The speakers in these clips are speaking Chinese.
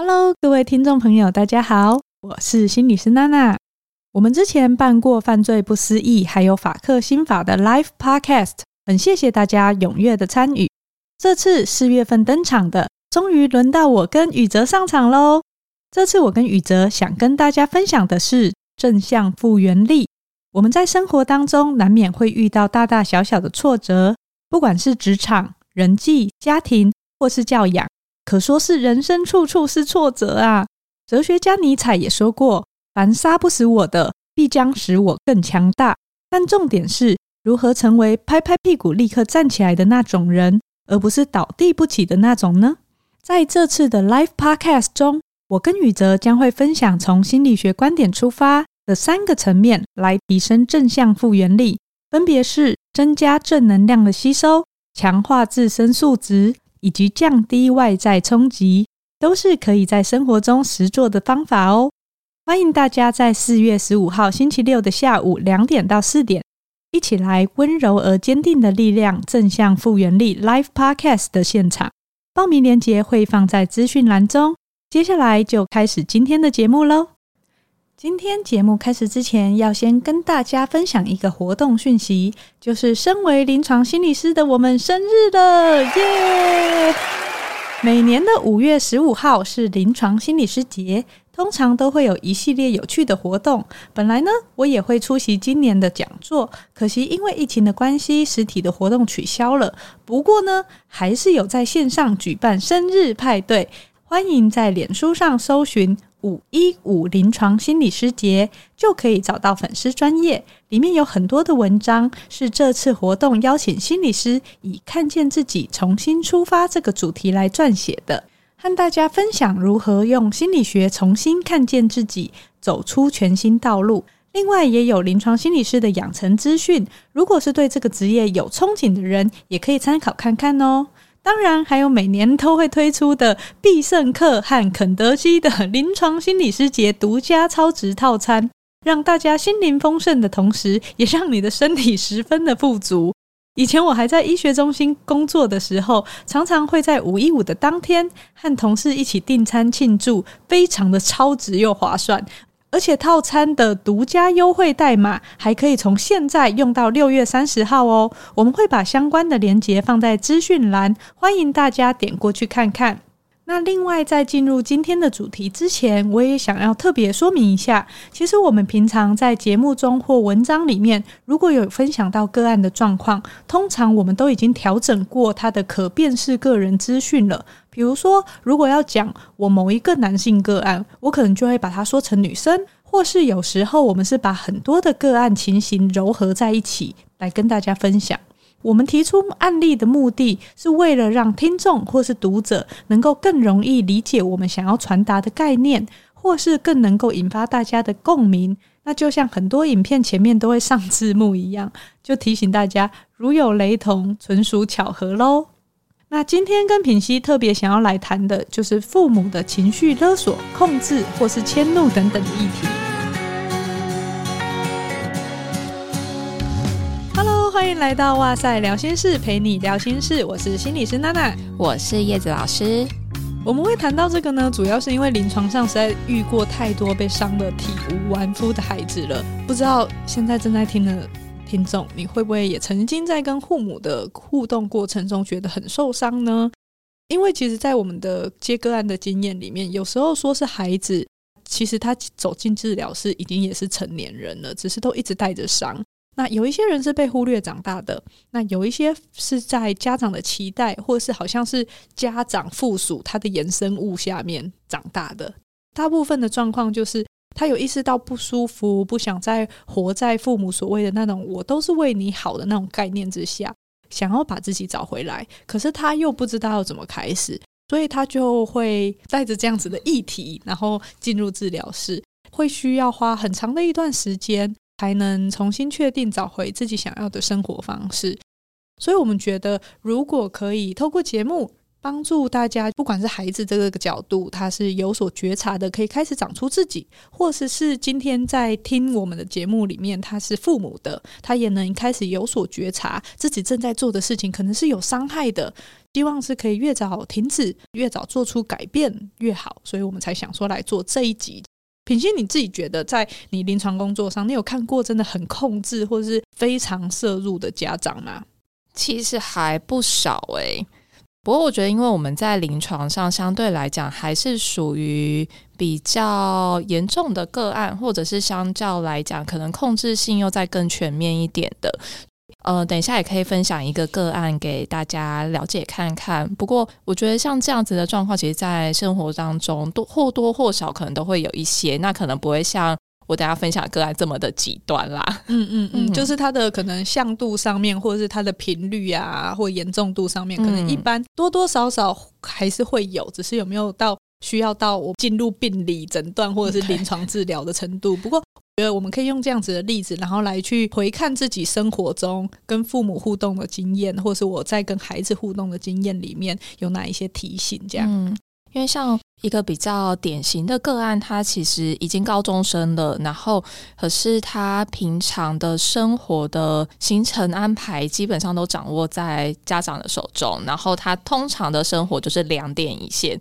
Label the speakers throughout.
Speaker 1: Hello，各位听众朋友，大家好，我是心理师娜娜。我们之前办过犯罪不思议，还有法克心法的 Live Podcast，很谢谢大家踊跃的参与。这次四月份登场的，终于轮到我跟宇哲上场喽。这次我跟宇哲想跟大家分享的是正向复原力。我们在生活当中难免会遇到大大小小的挫折，不管是职场、人际、家庭，或是教养。可说是人生处处是挫折啊！哲学家尼采也说过：“凡杀不死我的，必将使我更强大。”但重点是如何成为拍拍屁股立刻站起来的那种人，而不是倒地不起的那种呢？在这次的 Live Podcast 中，我跟宇哲将会分享从心理学观点出发的三个层面来提升正向复原力，分别是增加正能量的吸收、强化自身素质。以及降低外在冲击，都是可以在生活中实做的方法哦。欢迎大家在四月十五号星期六的下午两点到四点，一起来温柔而坚定的力量正向复原力 Live Podcast 的现场。报名链接会放在资讯栏中。接下来就开始今天的节目喽。今天节目开始之前，要先跟大家分享一个活动讯息，就是身为临床心理师的我们生日了，耶！每年的五月十五号是临床心理师节，通常都会有一系列有趣的活动。本来呢，我也会出席今年的讲座，可惜因为疫情的关系，实体的活动取消了。不过呢，还是有在线上举办生日派对，欢迎在脸书上搜寻。五一五临床心理师节就可以找到粉丝专业，里面有很多的文章，是这次活动邀请心理师以看见自己重新出发这个主题来撰写的，和大家分享如何用心理学重新看见自己，走出全新道路。另外也有临床心理师的养成资讯，如果是对这个职业有憧憬的人，也可以参考看看哦。当然，还有每年都会推出的必胜客和肯德基的临床心理师节独家超值套餐，让大家心灵丰盛的同时，也让你的身体十分的富足。以前我还在医学中心工作的时候，常常会在五一五的当天和同事一起订餐庆祝，非常的超值又划算。而且套餐的独家优惠代码还可以从现在用到六月三十号哦。我们会把相关的链接放在资讯栏，欢迎大家点过去看看。那另外，在进入今天的主题之前，我也想要特别说明一下，其实我们平常在节目中或文章里面，如果有分享到个案的状况，通常我们都已经调整过他的可辨识个人资讯了。比如说，如果要讲我某一个男性个案，我可能就会把它说成女生，或是有时候我们是把很多的个案情形糅合在一起来跟大家分享。我们提出案例的目的是为了让听众或是读者能够更容易理解我们想要传达的概念，或是更能够引发大家的共鸣。那就像很多影片前面都会上字幕一样，就提醒大家，如有雷同，纯属巧合喽。那今天跟品熙特别想要来谈的就是父母的情绪勒索、控制或是迁怒等等的议题。欢迎来到哇塞聊心事，陪你聊心事。我是心理师娜娜，
Speaker 2: 我是叶子老师。
Speaker 1: 我们会谈到这个呢，主要是因为临床上实在遇过太多被伤的体无完肤的孩子了。不知道现在正在听的听众，你会不会也曾经在跟父母的互动过程中觉得很受伤呢？因为其实，在我们的接个案的经验里面，有时候说是孩子，其实他走进治疗室已经也是成年人了，只是都一直带着伤。那有一些人是被忽略长大的，那有一些是在家长的期待，或是好像是家长附属他的衍生物下面长大的。大部分的状况就是他有意识到不舒服，不想再活在父母所谓的那种“我都是为你好”的那种概念之下，想要把自己找回来，可是他又不知道要怎么开始，所以他就会带着这样子的议题，然后进入治疗室，会需要花很长的一段时间。才能重新确定找回自己想要的生活方式，所以我们觉得，如果可以透过节目帮助大家，不管是孩子这个角度，他是有所觉察的，可以开始长出自己；或者是，是今天在听我们的节目里面，他是父母的，他也能开始有所觉察，自己正在做的事情可能是有伤害的，希望是可以越早停止，越早做出改变越好。所以我们才想说来做这一集。品心，你自己觉得在你临床工作上，你有看过真的很控制或者是非常摄入的家长吗？
Speaker 2: 其实还不少诶、不过我觉得，因为我们在临床上相对来讲还是属于比较严重的个案，或者是相较来讲，可能控制性又再更全面一点的。呃，等一下也可以分享一个个案给大家了解看看。不过我觉得像这样子的状况，其实，在生活当中多或多或少可能都会有一些，那可能不会像。我等下分享个案这么的极端啦，
Speaker 1: 嗯嗯嗯，就是它的可能向度上面，或者是它的频率啊，或严重度上面，可能一般多多少少还是会有，只是有没有到需要到我进入病理诊断或者是临床治疗的程度。不过，我觉得我们可以用这样子的例子，然后来去回看自己生活中跟父母互动的经验，或是我在跟孩子互动的经验里面有哪一些提醒，这样。嗯
Speaker 2: 因为像一个比较典型的个案，他其实已经高中生了，然后可是他平常的生活的行程安排基本上都掌握在家长的手中，然后他通常的生活就是两点一线。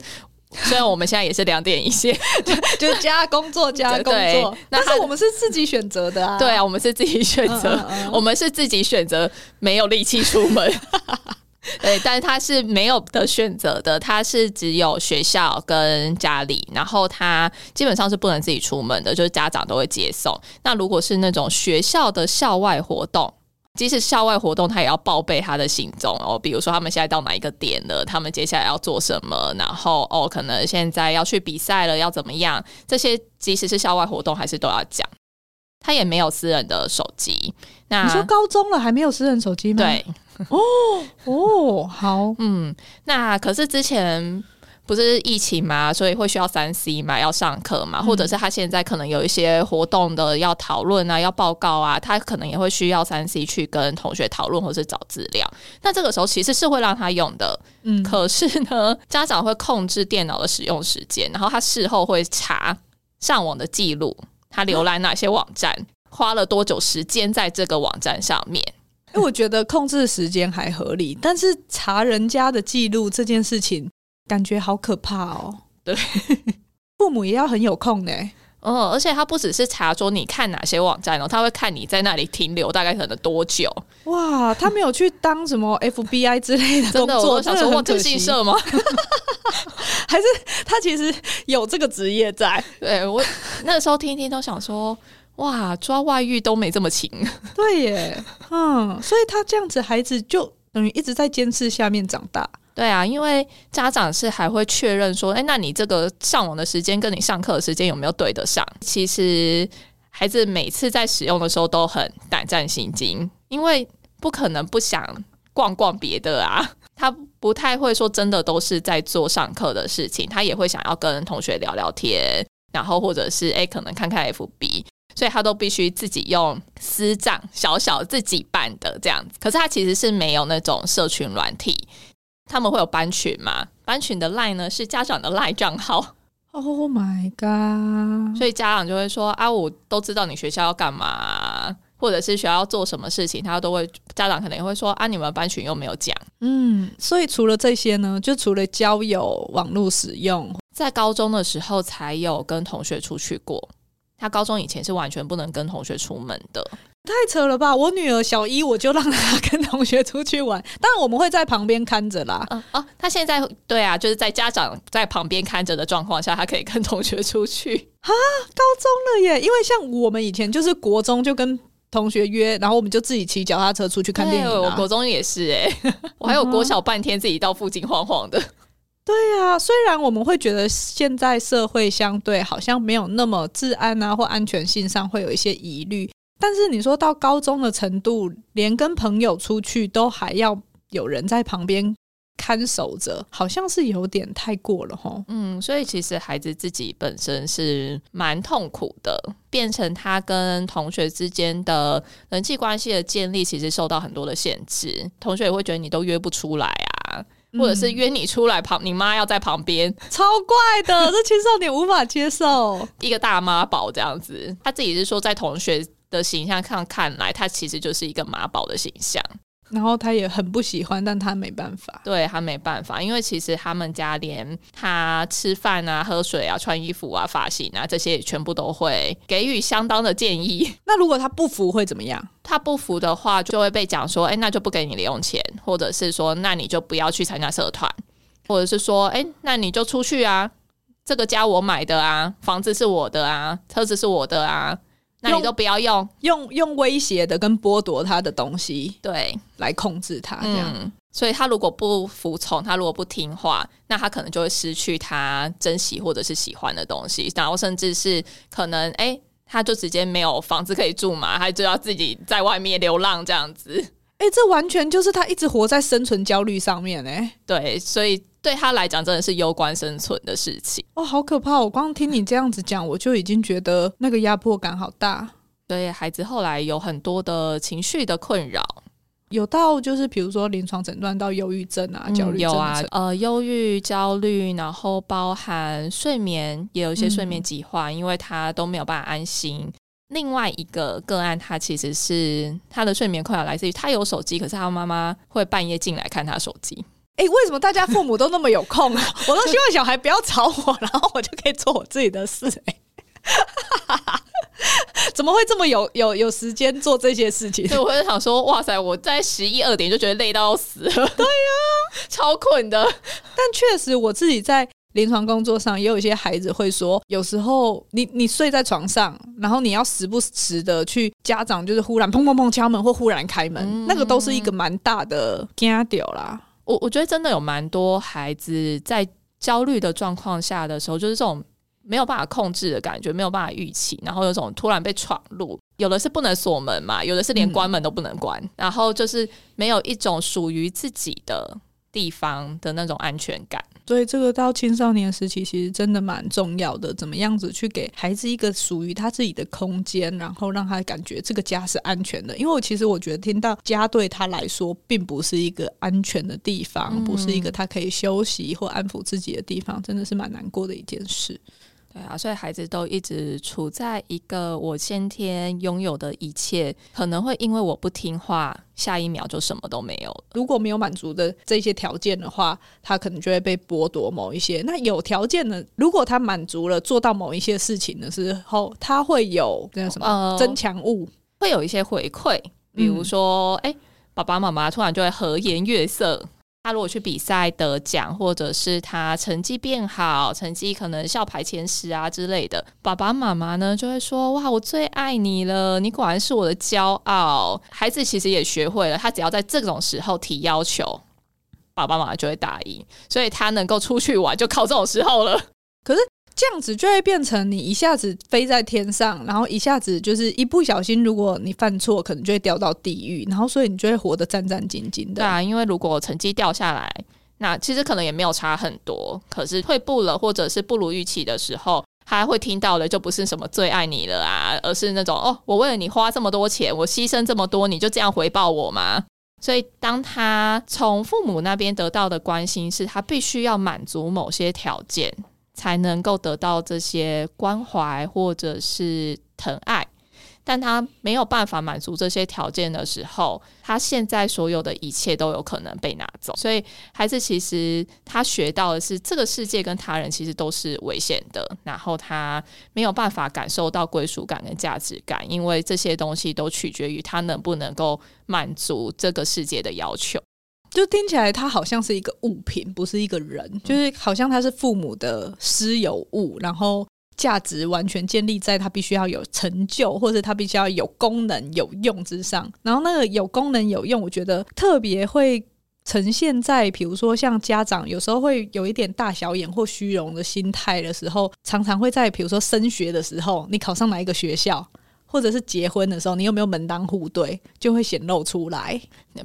Speaker 2: 虽然我们现在也是两点一线，
Speaker 1: 就是加工作加工作，但是我们是自己选择的啊。
Speaker 2: 对啊，我们是自己选择，嗯嗯嗯，我们是自己选择没有力气出门。对，但是他是没有的选择的，他是只有学校跟家里，然后他基本上是不能自己出门的，就是家长都会接送。那如果是那种学校的校外活动，即使校外活动，他也要报备他的行踪哦，比如说他们现在到哪一个点了，他们接下来要做什么，然后哦，可能现在要去比赛了，要怎么样？这些即使是校外活动，还是都要讲。他也没有私人的手机。那
Speaker 1: 你说高中了还没有私人手机吗？
Speaker 2: 对。
Speaker 1: 哦哦，好，
Speaker 2: 嗯，那可是之前不是疫情嘛，所以会需要三 C 嘛，要上课嘛，或者是他现在可能有一些活动的要讨论啊，要报告啊，他可能也会需要三 C 去跟同学讨论或是找资料。那这个时候其实是会让他用的，嗯，可是呢，家长会控制电脑的使用时间，然后他事后会查上网的记录，他浏览哪些网站，花了多久时间在这个网站上面。
Speaker 1: 因为我觉得控制时间还合理，但是查人家的记录这件事情，感觉好可怕哦。
Speaker 2: 对，
Speaker 1: 父母也要很有空呢。
Speaker 2: 哦，而且他不只是查说你看哪些网站哦，他会看你在那里停留大概可能多久。
Speaker 1: 哇，他没有去当什么 FBI 之类的工作，
Speaker 2: 真的，我想说我特训社吗？
Speaker 1: 还是他其实有这个职业在？
Speaker 2: 对，我那个时候听一听都想说。哇，抓外遇都没这么勤。
Speaker 1: 对耶，嗯，所以他这样子，孩子就等于一直在监视下面长大。
Speaker 2: 对啊，因为家长是还会确认说，哎，那你这个上网的时间跟你上课的时间有没有对得上？其实孩子每次在使用的时候都很胆战心惊，因为不可能不想逛逛别的啊。他不太会说真的都是在做上课的事情，他也会想要跟同学聊聊天，然后或者是哎，可能看看 FB。所以他都必须自己用私账，小小自己办的这样子。可是他其实是没有那种社群软体，他们会有班群嘛？班群的 line 呢是家长的 line 账号。
Speaker 1: Oh my god！
Speaker 2: 所以家长就会说啊，我都知道你学校要干嘛，或者是学校要做什么事情，他都会家长可能也会说啊，你们班群又没有讲。
Speaker 1: 嗯，所以除了这些呢，就除了交友网络使用，
Speaker 2: 在高中的时候才有跟同学出去过。他高中以前是完全不能跟同学出门的，
Speaker 1: 太扯了吧！我女儿小一我就让她跟同学出去玩，当然我们会在旁边看着啦。
Speaker 2: 嗯哦，他现在对啊，就是在家长在旁边看着的状况下，她可以跟同学出去
Speaker 1: 啊。高中了耶，因为像我们以前就是国中就跟同学约，然后我们就自己骑脚踏车出去看电影啊。
Speaker 2: 我国中也是哎，我还有国小半天自己到附近晃晃的。
Speaker 1: 对呀，虽然我们会觉得现在社会相对好像没有那么治安啊或安全性上会有一些疑虑，但是你说到高中的程度，连跟朋友出去都还要有人在旁边看守着，好像是有点太过了哈。
Speaker 2: 嗯，所以其实孩子自己本身是蛮痛苦的，变成他跟同学之间的人际关系的建立，其实受到很多的限制，同学也会觉得你都约不出来啊。或者是约你出来旁，你妈要在旁边，
Speaker 1: 超怪的，这青少年无法接受。
Speaker 2: 一个大妈宝这样子，他自己是说，在同学的形象看看来，他其实就是一个妈宝的形象。
Speaker 1: 然后他也很不喜欢，但他没办法。
Speaker 2: 对，他没办法，因为其实他们家连他吃饭啊、喝水啊、穿衣服啊、发型啊这些，也全部都会给予相当的建议。
Speaker 1: 那如果他不服会怎么样？
Speaker 2: 他不服的话，就会被讲说：“哎，那就不给你零用钱，或者是说，那你就不要去参加社团，或者是说，哎，那你就出去啊，这个家我买的啊，房子是我的啊，车子是我的啊。”那你都不要用
Speaker 1: 用用威胁的跟剥夺他的东西，
Speaker 2: 对，
Speaker 1: 来控制他这样。
Speaker 2: 嗯，所以他如果不服从，他如果不听话，那他可能就会失去他珍惜或者是喜欢的东西，然后甚至是可能，哎，他就直接没有房子可以住嘛，他就要自己在外面流浪这样子。
Speaker 1: 哎，这完全就是他一直活在生存焦虑上面哎。
Speaker 2: 对，所以。对他来讲，真的是攸关生存的事情
Speaker 1: 哦，好可怕！我光听你这样子讲，我就已经觉得那个压迫感好大。
Speaker 2: 对，孩子后来有很多的情绪的困扰，
Speaker 1: 有到就是比如说临床诊断到忧郁症啊、焦虑症、嗯、
Speaker 2: 有啊，呃，忧郁、焦虑，然后包含睡眠，也有一些睡眠疾患，嗯、因为他都没有办法安心。另外一个个案，他其实是他的睡眠困扰来自于他有手机，可是他妈妈会半夜进来看他手机。
Speaker 1: 哎、欸，为什么大家父母都那么有空啊？我都希望小孩不要吵我，然后我就可以做我自己的事、欸。哎，怎么会这么有有有时间做这些事情？
Speaker 2: 所以我就想说，哇塞，我在十一二点就觉得累到要死了。对呀、
Speaker 1: 啊，
Speaker 2: 超困的。
Speaker 1: 但确实，我自己在临床工作上也有一些孩子会说，有时候你你睡在床上，然后你要时不时的去家长就是忽然砰砰砰敲门或忽然开门，嗯、那个都是一个蛮大的惊掉啦。
Speaker 2: 我我觉得真的有蛮多孩子在焦虑的状况下的时候，就是这种没有办法控制的感觉，没有办法预期，然后有种突然被闯入，有的是不能锁门嘛，有的是连关门都不能关，嗯、然后就是没有一种属于自己的地方的那种安全感。
Speaker 1: 所以这个到青少年时期其实真的蛮重要的，怎么样子去给孩子一个属于他自己的空间，然后让他感觉这个家是安全的。因为我其实我觉得听到家对他来说并不是一个安全的地方，不是一个他可以休息或安抚自己的地方，真的是蛮难过的一件事。
Speaker 2: 对啊，所以孩子都一直处在一个我先天拥有的一切，可能会因为我不听话，下一秒就什么都没有。
Speaker 1: 如果没有满足的这些条件的话，他可能就会被剥夺某一些。那有条件的，如果他满足了，做到某一些事情的时候，他会有那什么、呃、增强物，
Speaker 2: 会有一些回馈，比如说，哎、嗯，爸爸妈妈突然就会和颜悦色。他如果去比赛得奖，或者是他成绩变好，成绩可能校排前十啊之类的，爸爸妈妈呢就会说：“哇，我最爱你了，你果然是我的骄傲。”孩子其实也学会了，他只要在这种时候提要求，爸爸妈妈就会答应，所以他能够出去玩就靠这种时候了。
Speaker 1: 这样子就会变成你一下子飞在天上，然后一下子就是一不小心，如果你犯错，可能就会掉到地狱，然后所以你就会活得战战兢兢的。
Speaker 2: 对啊，因为如果成绩掉下来，那其实可能也没有差很多，可是退步了或者是不如预期的时候，他会听到的就不是什么最爱你了啊，而是那种哦，我为了你花这么多钱，我牺牲这么多，你就这样回报我吗？所以当他从父母那边得到的关心是他必须要满足某些条件。才能够得到这些关怀或者是疼爱，但他没有办法满足这些条件的时候，他现在所有的一切都有可能被拿走。所以，孩子其实他学到的是，这个世界跟他人其实都是危险的，然后他没有办法感受到归属感跟价值感，因为这些东西都取决于他能不能够满足这个世界的要求。
Speaker 1: 就听起来，它好像是一个物品，不是一个人。就是好像它是父母的私有物，然后价值完全建立在它必须要有成就，或者它必须要有功能有用之上。然后那个有功能有用，我觉得特别会呈现在，比如说像家长有时候会有一点大小眼或虚荣的心态的时候，常常会在比如说升学的时候，你考上哪一个学校？或者是结婚的时候，你有没有门当户对，就会显露出来。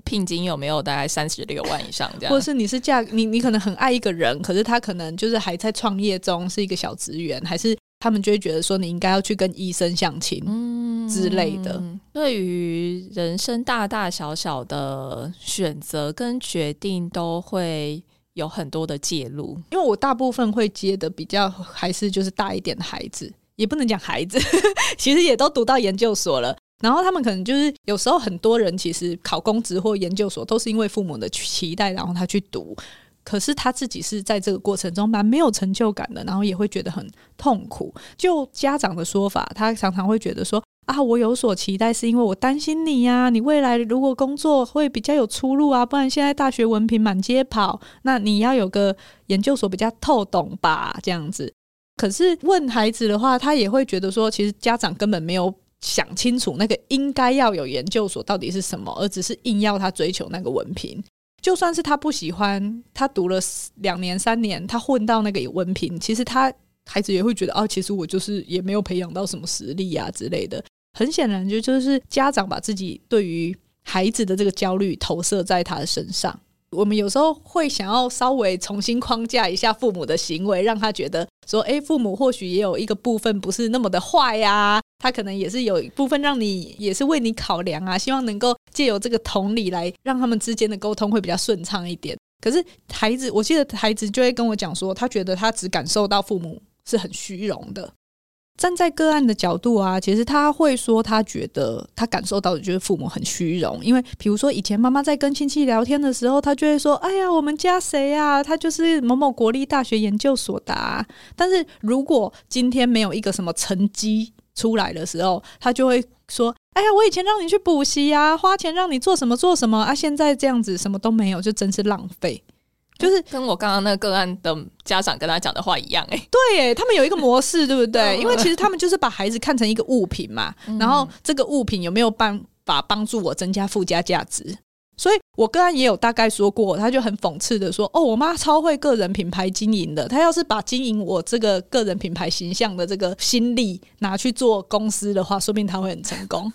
Speaker 2: 聘金有没有大概三十六万以上这样？
Speaker 1: 或者是你是嫁你，你可能很爱一个人，可是他可能就是还在创业中，是一个小职员，还是他们就会觉得说你应该要去跟医生相亲，嗯之类的。
Speaker 2: 嗯、对于人生大大小小的选择跟决定，都会有很多的介入，
Speaker 1: 因为我大部分会接的比较还是就是大一点的孩子，也不能讲孩子，其实也都读到研究所了。然后他们可能就是有时候很多人其实考公职或研究所都是因为父母的期待，然后他去读。可是他自己是在这个过程中蛮没有成就感的，然后也会觉得很痛苦。就家长的说法，他常常会觉得说啊，我有所期待是因为我担心你呀，你未来如果工作会比较有出路啊，不然现在大学文凭满街跑，那你要有个研究所比较透懂吧，这样子。可是问孩子的话，他也会觉得说，其实家长根本没有。想清楚那个应该要有研究所到底是什么，而只是硬要他追求那个文凭。就算是他不喜欢，他读了两年三年，他混到那个文凭，其实他孩子也会觉得哦，其实我就是也没有培养到什么实力啊之类的。很显然，就就是家长把自己对于孩子的这个焦虑投射在他的身上。我们有时候会想要稍微重新框架一下父母的行为，让他觉得说，哎，父母或许也有一个部分不是那么的坏呀，他可能也是有一部分让你也是为你考量啊，希望能够借由这个同理来让他们之间的沟通会比较顺畅一点。可是孩子，我记得孩子就会跟我讲说，他觉得他只感受到父母是很虚荣的。站在个案的角度啊，其实他会说，他觉得他感受到的就是父母很虚荣，因为比如说以前妈妈在跟亲戚聊天的时候，他就会说：“哎呀，我们家谁呀？他就是某某国立大学研究所的啊。”但是如果今天没有一个什么成绩出来的时候，他就会说：“哎呀，我以前让你去补习啊，花钱让你做什么做什么啊，现在这样子什么都没有，就真是浪费。”就是
Speaker 2: 跟我刚刚那个个案的家长跟他讲的话一样，欸，哎，
Speaker 1: 对，哎，他们有一个模式，对不对？因为其实他们就是把孩子看成一个物品嘛，然后这个物品有没有办法帮助我增加附加价值？所以我个案也有大概说过，他就很讽刺的说：“哦，我妈超会个人品牌经营的，她要是把经营我这个个人品牌形象的这个心力拿去做公司的话，说不定她会很成功。”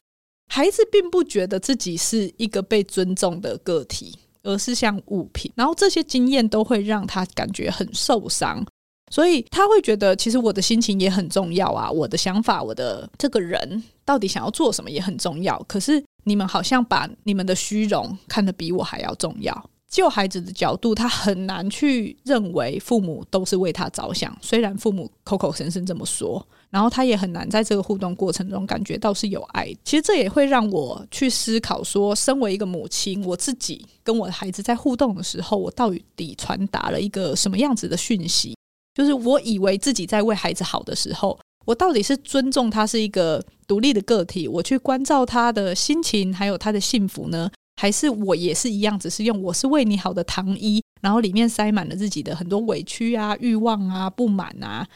Speaker 1: 孩子并不觉得自己是一个被尊重的个体。而是像物品，然后这些经验都会让他感觉很受伤，所以他会觉得其实我的心情也很重要啊，我的想法，我的这个人到底想要做什么也很重要。可是你们好像把你们的虚荣看得比我还要重要。就孩子的角度，他很难去认为父母都是为他着想，虽然父母口口声声这么说。然后他也很难在这个互动过程中感觉到是有爱。其实这也会让我去思考说，身为一个母亲，我自己跟我的孩子在互动的时候，我到底传达了一个什么样子的讯息？就是我以为自己在为孩子好的时候，我到底是尊重他是一个独立的个体，我去关照他的心情，还有他的幸福呢？还是我也是一样，只是用我是为你好的糖衣，然后里面塞满了自己的很多委屈啊、欲望啊、不满啊？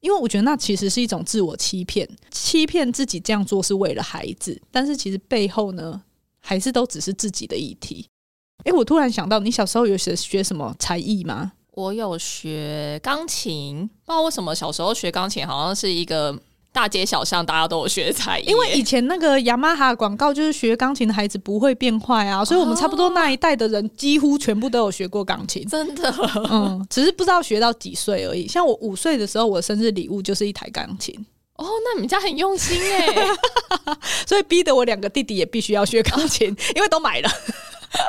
Speaker 1: 因为我觉得那其实是一种自我欺骗，欺骗自己这样做是为了孩子，但是其实背后呢，还是都只是自己的议题。诶，我突然想到，你小时候有学学什么才艺吗？
Speaker 2: 我有学钢琴，不知道为什么小时候学钢琴好像是一个。大街小巷，大家都有学才艺。
Speaker 1: 因为以前那个雅马哈广告就是学钢琴的孩子不会变坏啊，所以我们差不多那一代的人几乎全部都有学过钢琴。
Speaker 2: 真的，
Speaker 1: 嗯，只是不知道学到几岁而已。像我五岁的时候，我的生日礼物就是一台钢琴。
Speaker 2: 哦，那你们家很用心哎，
Speaker 1: 所以逼得我两个弟弟也必须要学钢琴，因为都买了，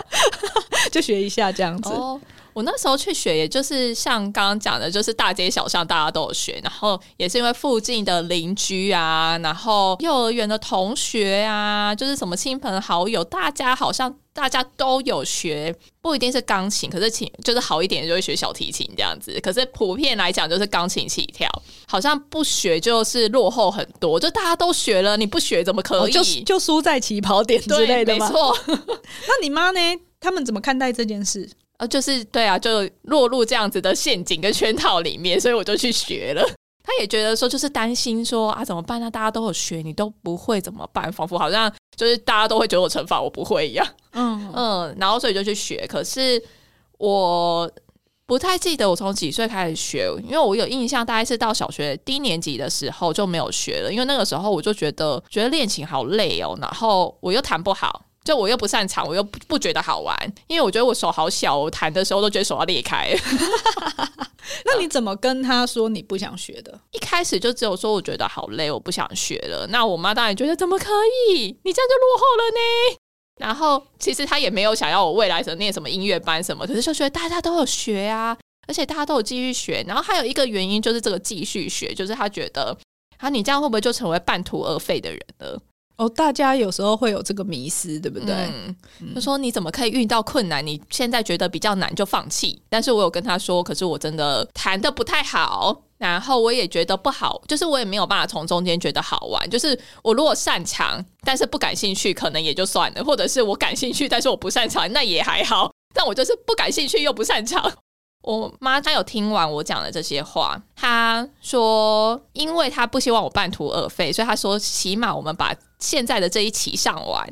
Speaker 1: 就学一下这样子。
Speaker 2: 哦我那时候去学，也就是像刚刚讲的，就是大街小巷大家都有学，然后也是因为附近的邻居啊，然后幼儿园的同学啊，就是什么亲朋好友，大家好像大家都有学，不一定是钢琴，可是琴就是好一点就会学小提琴这样子。可是普遍来讲就是钢琴起跳，好像不学就是落后很多，就大家都学了，你不学怎么可以？
Speaker 1: 哦、就就输在起跑点之类的吗？
Speaker 2: 没错。
Speaker 1: 那你妈呢？他们怎么看待这件事？
Speaker 2: 呃，就是对啊，就落入这样子的陷阱跟圈套里面，所以我就去学了。他也觉得说，就是担心说啊，怎么办呢？大家都有学，你都不会怎么办？仿佛好像就是大家都会觉得我惩罚我不会一样。嗯 嗯，然后所以就去学。可是我不太记得我从几岁开始学，因为我有印象，大概是到小学低年级的时候就没有学了，因为那个时候我就觉得觉得练琴好累哦，然后我又弹不好。就我又不擅长，我又不不觉得好玩，因为我觉得我手好小，我弹的时候都觉得手要裂开。
Speaker 1: 那你怎么跟他说你不想学的？
Speaker 2: 一开始就只有说我觉得好累，我不想学了。那我妈当然觉得怎么可以？你这样就落后了呢。然后其实他也没有想要我未来什么念什么音乐班什么，可是就觉得大家都有学啊，而且大家都有继续学。然后还有一个原因就是这个继续学，就是他觉得啊，你这样会不会就成为半途而废的人了？
Speaker 1: 哦，大家有时候会有这个迷思，对不对？
Speaker 2: 嗯，就说你怎么可以遇到困难？你现在觉得比较难就放弃？但是我有跟他说，可是我真的弹的不太好，然后我也觉得不好，就是我也没有办法从中间觉得好玩。就是我如果擅长，但是不感兴趣，可能也就算了；或者是我感兴趣，但是我不擅长，那也还好。但我就是不感兴趣又不擅长。我妈她有听完我讲的这些话，她说，因为她不希望我半途而废，所以她说，起码我们把现在的这一期上完。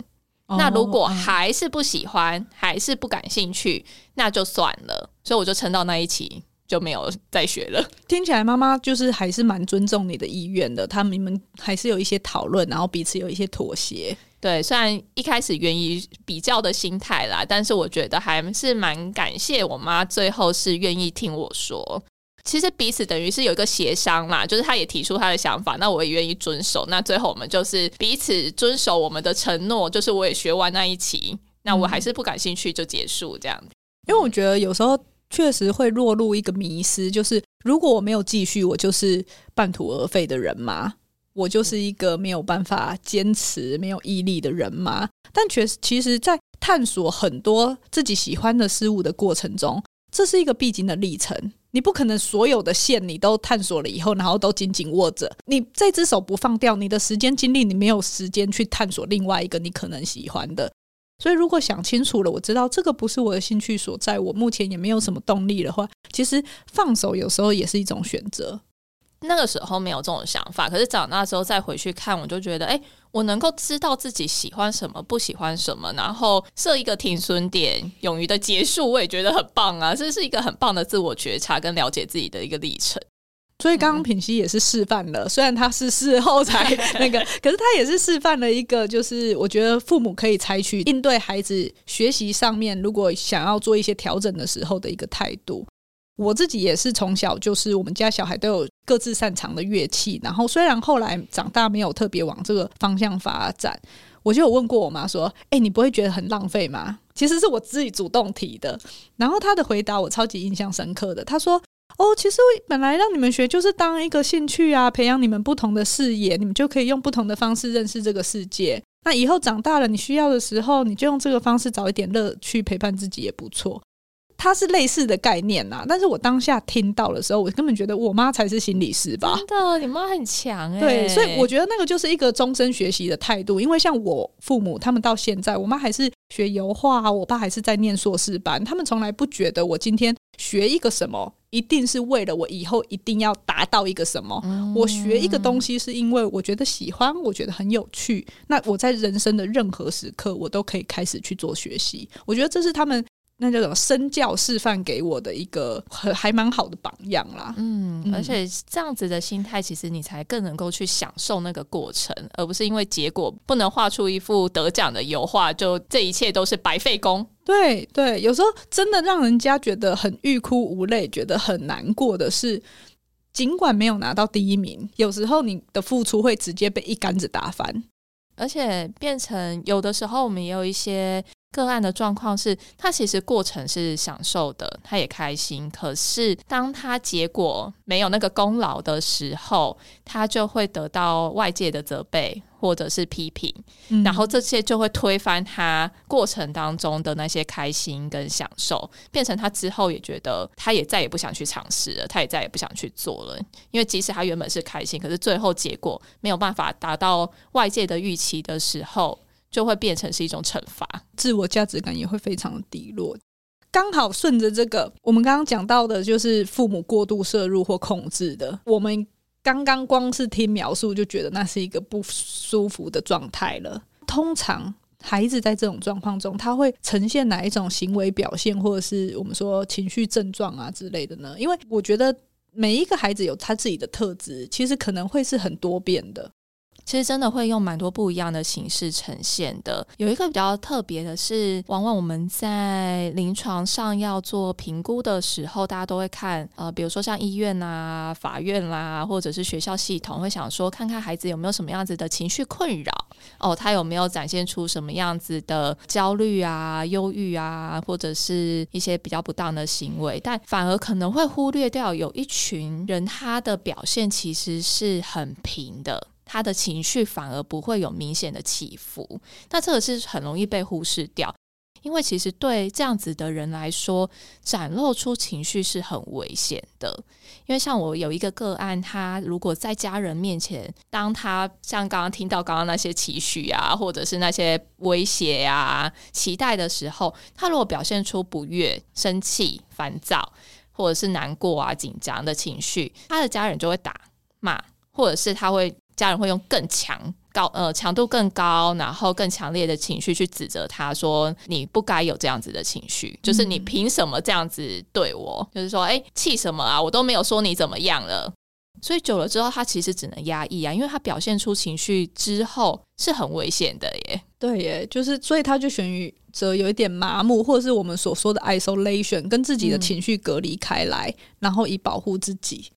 Speaker 2: 哦、那如果还是不喜欢，还是不感兴趣，那就算了。所以我就撑到那一期，就没有再学了。
Speaker 1: 听起来妈妈就是还是蛮尊重你的意愿的，他们还是有一些讨论，然后彼此有一些妥协。
Speaker 2: 对，虽然一开始源于比较的心态啦，但是我觉得还是蛮感谢我妈，最后是愿意听我说。其实彼此等于是有一个协商嘛，就是她也提出她的想法，那我也愿意遵守。那最后我们就是彼此遵守我们的承诺，就是我也学完那一期，那我还是不感兴趣就结束这样。
Speaker 1: 因为我觉得有时候确实会落入一个迷思，就是如果我没有继续，我就是半途而废的人吗？我就是一个没有办法坚持、没有毅力的人吗？但确实，其实，在探索很多自己喜欢的事物的过程中，这是一个必经的历程。你不可能所有的线你都探索了以后，然后都紧紧握着。你这只手不放掉，你的时间精力，你没有时间去探索另外一个你可能喜欢的。所以，如果想清楚了，我知道这个不是我的兴趣所在，我目前也没有什么动力的话，其实放手有时候也是一种选择。
Speaker 2: 那个时候没有这种想法，可是长大之后再回去看，我就觉得，哎，我能够知道自己喜欢什么，不喜欢什么，然后设一个停损点，勇于的结束，我也觉得很棒啊！这是一个很棒的自我觉察跟了解自己的一个历程。
Speaker 1: 所以刚刚品熙也是示范了，虽然他是事后才 那个，可是他也是示范了一个，就是我觉得父母可以采取应对孩子学习上面，如果想要做一些调整的时候的一个态度。我自己也是从小就是我们家小孩都有各自擅长的乐器，然后虽然后来长大没有特别往这个方向发展，我就有问过我妈说：“哎，你不会觉得很浪费吗？”其实是我自己主动提的，然后她的回答我超级印象深刻的。她说：“哦，其实我本来让你们学就是当一个兴趣啊，培养你们不同的视野，你们就可以用不同的方式认识这个世界。那以后长大了，你需要的时候，你就用这个方式找一点乐趣陪伴自己也不错。”它是类似的概念呐、啊，但是我当下听到的时候，我根本觉得我妈才是心理师吧？
Speaker 2: 真的，你妈很强哎、欸。
Speaker 1: 对，所以我觉得那个就是一个终身学习的态度。因为像我父母，他们到现在，我妈还是学油画，我爸还是在念硕士班，他们从来不觉得我今天学一个什么，一定是为了我以后一定要达到一个什么。嗯、我学一个东西是因为我觉得喜欢，我觉得很有趣。那我在人生的任何时刻，我都可以开始去做学习。我觉得这是他们。那叫什么身教示范给我的一个很还蛮好的榜样啦。
Speaker 2: 嗯，而且这样子的心态，其实你才更能够去享受那个过程，而不是因为结果不能画出一幅得奖的油画，就这一切都是白费工。
Speaker 1: 对对，有时候真的让人家觉得很欲哭无泪，觉得很难过的是，尽管没有拿到第一名，有时候你的付出会直接被一竿子打翻，
Speaker 2: 而且变成有的时候我们也有一些。个案的状况是，他其实过程是享受的，他也开心。可是当他结果没有那个功劳的时候，他就会得到外界的责备或者是批评，嗯、然后这些就会推翻他过程当中的那些开心跟享受，变成他之后也觉得他也再也不想去尝试了，他也再也不想去做了。因为即使他原本是开心，可是最后结果没有办法达到外界的预期的时候。就会变成是一种惩罚，
Speaker 1: 自我价值感也会非常的低落。刚好顺着这个，我们刚刚讲到的就是父母过度摄入或控制的。我们刚刚光是听描述，就觉得那是一个不舒服的状态了。通常孩子在这种状况中，他会呈现哪一种行为表现，或者是我们说情绪症状啊之类的呢？因为我觉得每一个孩子有他自己的特质，其实可能会是很多变的。
Speaker 2: 其实真的会用蛮多不一样的形式呈现的。有一个比较特别的是，往往我们在临床上要做评估的时候，大家都会看，呃，比如说像医院啊、法院啦，或者是学校系统，会想说看看孩子有没有什么样子的情绪困扰，哦，他有没有展现出什么样子的焦虑啊、忧郁啊，或者是一些比较不当的行为，但反而可能会忽略掉有一群人，他的表现其实是很平的。他的情绪反而不会有明显的起伏，那这个是很容易被忽视掉，因为其实对这样子的人来说，展露出情绪是很危险的。因为像我有一个个案，他如果在家人面前，当他像刚刚听到刚刚那些期许啊，或者是那些威胁啊、期待的时候，他如果表现出不悦、生气、烦躁，或者是难过啊、紧张的情绪，他的家人就会打骂，或者是他会。家人会用更强高呃强度更高，然后更强烈的情绪去指责他说，你不该有这样子的情绪，就是你凭什么这样子对我？嗯、就是说，哎，气什么啊？我都没有说你怎么样了。所以久了之后，他其实只能压抑啊，因为他表现出情绪之后是很危险的耶。
Speaker 1: 对耶，就是所以他就选择有一点麻木，或者是我们所说的 isolation，跟自己的情绪隔离开来，嗯、然后以保护自己。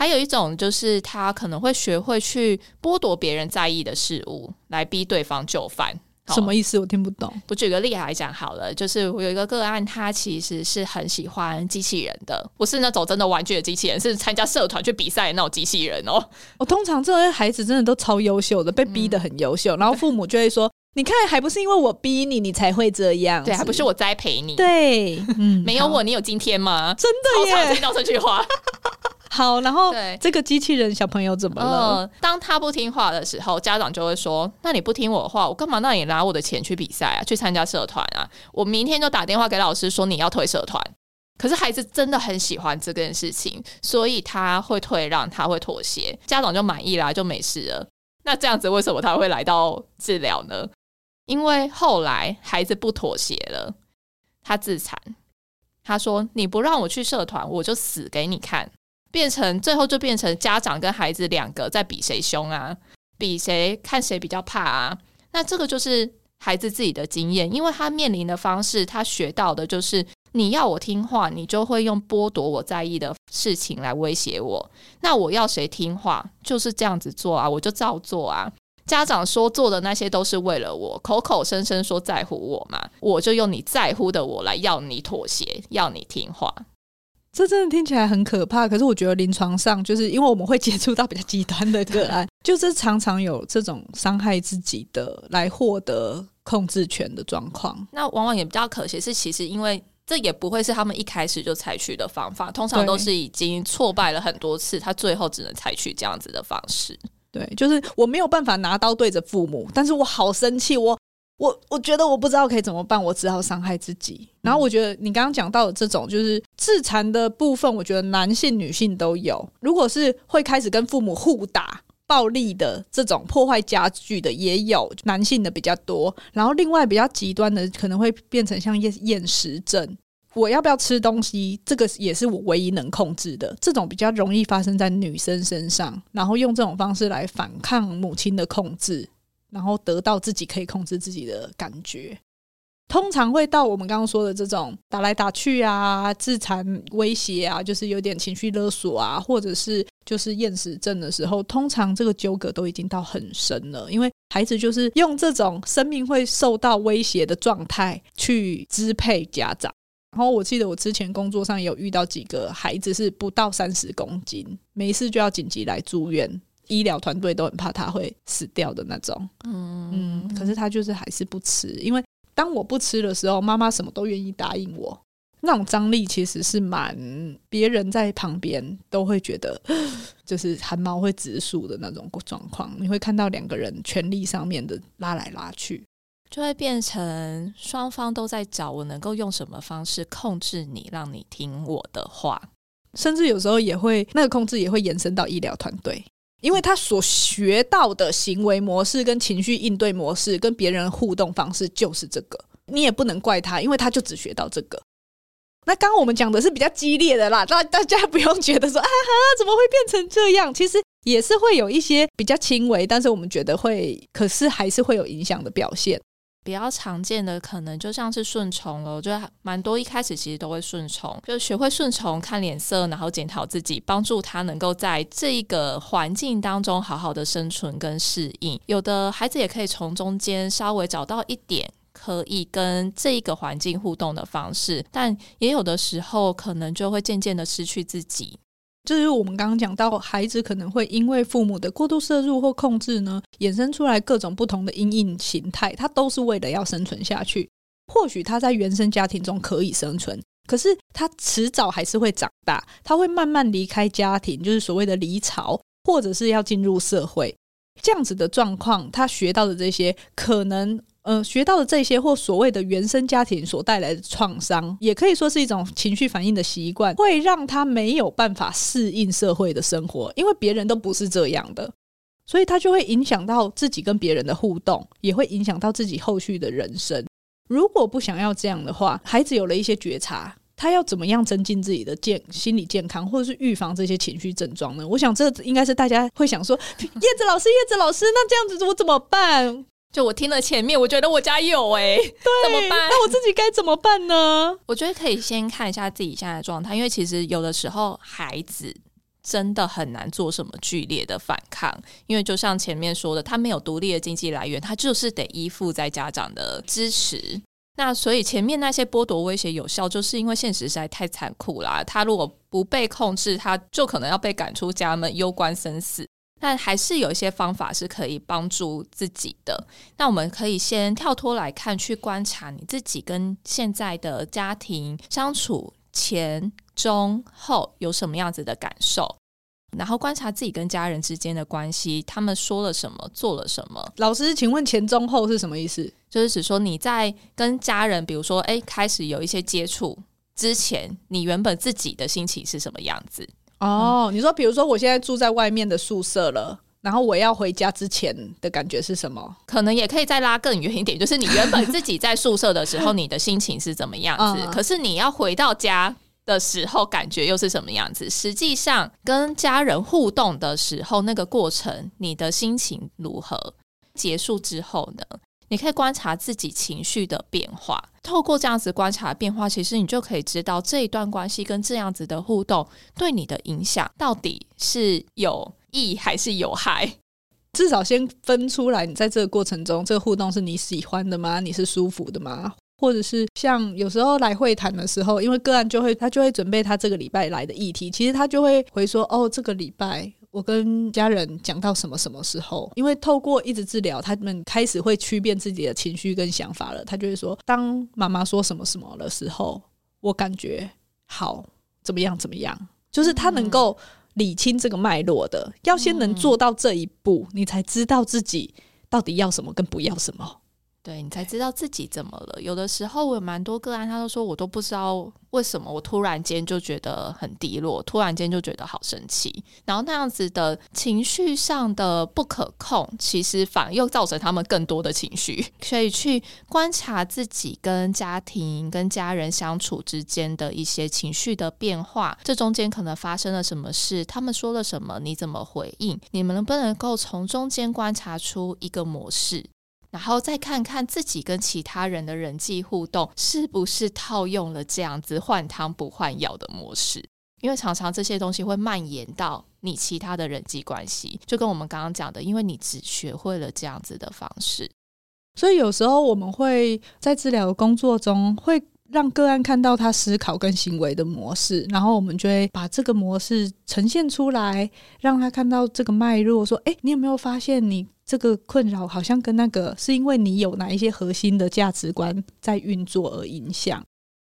Speaker 2: 还有一种就是他可能会学会去剥夺别人在意的事物，来逼对方就范。
Speaker 1: 什么意思？我听不懂。
Speaker 2: 我举个例来讲好了，就是我有一个个案，他其实是很喜欢机器人的，不是那种真的玩具的机器人，是参加社团去比赛的那种机器人哦。
Speaker 1: 我、哦、通常这些孩子真的都超优秀的，被逼得很优秀，嗯、然后父母就会说：“你看，还不是因为我逼你，你才会这样？
Speaker 2: 对，还不是我栽培你？
Speaker 1: 对，嗯，
Speaker 2: 没有我，你有今天吗？
Speaker 1: 真的耶，
Speaker 2: 听到这句话。”
Speaker 1: 好，然后对这个机器人小朋友怎么了？呃，
Speaker 2: 当他不听话的时候，家长就会说：“那你不听我的话，我干嘛让你拿我的钱去比赛啊？去参加社团啊？我明天就打电话给老师说你要退社团。”可是孩子真的很喜欢这件事情，所以他会退让，他会妥协，家长就满意啦，就没事了。那这样子为什么他会来到治疗呢？因为后来孩子不妥协了，他自残，他说：“你不让我去社团，我就死给你看。”变成最后就变成家长跟孩子两个在比谁凶啊，比谁看谁比较怕啊。那这个就是孩子自己的经验，因为他面临的方式，他学到的就是你要我听话，你就会用剥夺我在意的事情来威胁我。那我要谁听话，就是这样子做啊，我就照做啊。家长说做的那些都是为了我，口口声声说在乎我嘛，我就用你在乎的我来要你妥协，要你听话。
Speaker 1: 这真的听起来很可怕，可是我觉得临床上就是因为我们会接触到比较极端的个案，就是常常有这种伤害自己的来获得控制权的状况。
Speaker 2: 那往往也比较可惜是，其实因为这也不会是他们一开始就采取的方法，通常都是已经挫败了很多次，他最后只能采取这样子的方式。
Speaker 1: 对，就是我没有办法拿刀对着父母，但是我好生气，我。我我觉得我不知道可以怎么办，我只好伤害自己。然后我觉得你刚刚讲到的这种就是自残的部分，我觉得男性、女性都有。如果是会开始跟父母互打、暴力的这种破坏家具的，也有男性的比较多。然后另外比较极端的，可能会变成像厌厌食症。我要不要吃东西，这个也是我唯一能控制的。这种比较容易发生在女生身上，然后用这种方式来反抗母亲的控制。然后得到自己可以控制自己的感觉，通常会到我们刚刚说的这种打来打去啊、自残威胁啊，就是有点情绪勒索啊，或者是就是厌食症的时候，通常这个纠葛都已经到很深了，因为孩子就是用这种生命会受到威胁的状态去支配家长。然后我记得我之前工作上有遇到几个孩子是不到三十公斤，没事就要紧急来住院。医疗团队都很怕他会死掉的那种，嗯嗯，可是他就是还是不吃，因为当我不吃的时候，妈妈什么都愿意答应我，那种张力其实是蛮别人在旁边都会觉得 就是汗毛会直竖的那种状况。你会看到两个人权力上面的拉来拉去，
Speaker 2: 就会变成双方都在找我能够用什么方式控制你，让你听我的话，
Speaker 1: 甚至有时候也会那个控制也会延伸到医疗团队。因为他所学到的行为模式跟情绪应对模式跟别人互动方式就是这个，你也不能怪他，因为他就只学到这个。那刚刚我们讲的是比较激烈的啦，大大家不用觉得说 啊哈，怎么会变成这样？其实也是会有一些比较轻微，但是我们觉得会，可是还是会有影响的表现。
Speaker 2: 比较常见的可能就像是顺从了，我觉得蛮多一开始其实都会顺从，就学会顺从、看脸色，然后检讨自己，帮助他能够在这一个环境当中好好的生存跟适应。有的孩子也可以从中间稍微找到一点可以跟这一个环境互动的方式，但也有的时候可能就会渐渐的失去自己。
Speaker 1: 就是我们刚刚讲到，孩子可能会因为父母的过度摄入或控制呢，衍生出来各种不同的因应形态，他都是为了要生存下去。或许他在原生家庭中可以生存，可是他迟早还是会长大，他会慢慢离开家庭，就是所谓的离巢，或者是要进入社会。这样子的状况，他学到的这些可能。呃，学到的这些或所谓的原生家庭所带来的创伤，也可以说是一种情绪反应的习惯，会让他没有办法适应社会的生活，因为别人都不是这样的，所以他就会影响到自己跟别人的互动，也会影响到自己后续的人生。如果不想要这样的话，孩子有了一些觉察，他要怎么样增进自己的健心理健康，或者是预防这些情绪症状呢？我想这应该是大家会想说，叶子老师，叶子老师，那这样子我怎么办？
Speaker 2: 就我听了前面，我觉得我家有哎、欸，对，怎么办？
Speaker 1: 那我自己该怎么办呢？
Speaker 2: 我觉得可以先看一下自己现在的状态，因为其实有的时候孩子真的很难做什么剧烈的反抗，因为就像前面说的，他没有独立的经济来源，他就是得依附在家长的支持。那所以前面那些剥夺威胁有效，就是因为现实实在太残酷啦。他如果不被控制，他就可能要被赶出家门，攸关生死。但还是有一些方法是可以帮助自己的。那我们可以先跳脱来看，去观察你自己跟现在的家庭相处前、中、后有什么样子的感受，然后观察自己跟家人之间的关系，他们说了什么，做了什么。
Speaker 1: 老师，请问前、中、后是什么意思？
Speaker 2: 就是指说你在跟家人，比如说，哎，开始有一些接触之前，你原本自己的心情是什么样子？
Speaker 1: 哦，嗯、你说，比如说，我现在住在外面的宿舍了，然后我要回家之前的感觉是什么？
Speaker 2: 可能也可以再拉更远一点，就是你原本自己在宿舍的时候，你的心情是怎么样子？嗯、可是你要回到家的时候，感觉又是什么样子？实际上，跟家人互动的时候，那个过程，你的心情如何？结束之后呢？你可以观察自己情绪的变化，透过这样子观察变化，其实你就可以知道这一段关系跟这样子的互动对你的影响到底是有益还是有害。
Speaker 1: 至少先分出来，你在这个过程中，这个互动是你喜欢的吗？你是舒服的吗？或者是像有时候来会谈的时候，因为个案就会他就会准备他这个礼拜来的议题，其实他就会回说：“哦，这个礼拜。”我跟家人讲到什么什么时候？因为透过一直治疗，他们开始会区辨自己的情绪跟想法了。他就会说，当妈妈说什么什么的时候，我感觉好怎么样怎么样，就是他能够理清这个脉络的。要先能做到这一步，你才知道自己到底要什么跟不要什么。
Speaker 2: 对，你才知道自己怎么了。有的时候我有蛮多个案，他都说我都不知道为什么我突然间就觉得很低落，突然间就觉得好生气，然后那样子的情绪上的不可控，其实反而又造成他们更多的情绪。所以去观察自己跟家庭、跟家人相处之间的一些情绪的变化，这中间可能发生了什么事，他们说了什么，你怎么回应？你们能不能够从中间观察出一个模式？然后再看看自己跟其他人的人际互动，是不是套用了这样子换汤不换药的模式？因为常常这些东西会蔓延到你其他的人际关系，就跟我们刚刚讲的，因为你只学会了这样子的方式，
Speaker 1: 所以有时候我们会在治疗工作中会让个案看到他思考跟行为的模式，然后我们就会把这个模式呈现出来，让他看到这个脉络，说：“哎，你有没有发现你？”这个困扰好像跟那个是因为你有哪一些核心的价值观在运作而影响。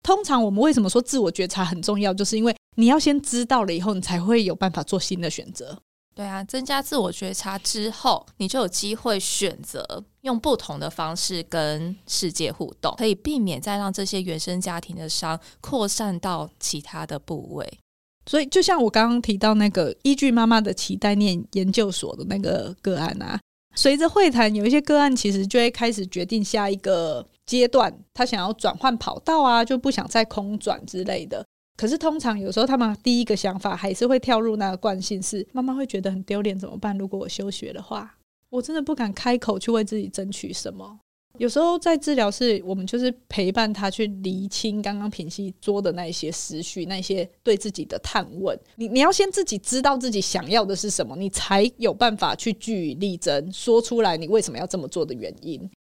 Speaker 1: 通常我们为什么说自我觉察很重要，就是因为你要先知道了以后，你才会有办法做新的选择。
Speaker 2: 对啊，增加自我觉察之后，你就有机会选择用不同的方式跟世界互动，可以避免再让这些原生家庭的伤扩散到其他的部位。
Speaker 1: 所以，就像我刚刚提到那个依据妈妈的期待念研究所的那个个案啊。随着会谈，有一些个案其实就会开始决定下一个阶段，他想要转换跑道啊，就不想再空转之类的。可是通常有时候他们第一个想法还是会跳入那个惯性，是妈妈会觉得很丢脸，怎么办？如果我休学的话，我真的不敢开口去为自己争取什么。有时候在治疗室，我们就是陪伴他去厘清刚刚平息桌的那些思绪，那些对自己的探问。你你要先自己知道自己想要的是什么，你才有办法去据理力争，说出来你为什么要这么做的原因。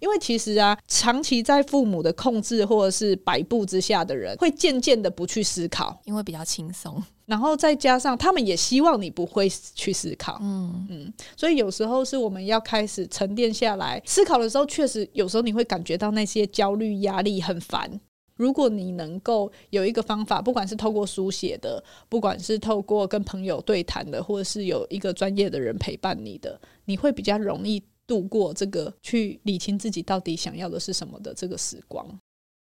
Speaker 1: 因为其实啊，长期在父母的控制或者是摆布之下的人，会渐渐的不去思考，
Speaker 2: 因为比较轻松。
Speaker 1: 然后再加上他们也希望你不会去思考，嗯嗯，所以有时候是我们要开始沉淀下来思考的时候，确实有时候你会感觉到那些焦虑、压力很烦。如果你能够有一个方法，不管是透过书写的，不管是透过跟朋友对谈的，或者是有一个专业的人陪伴你的，你会比较容易。度过这个去理清自己到底想要的是什么的这个时光。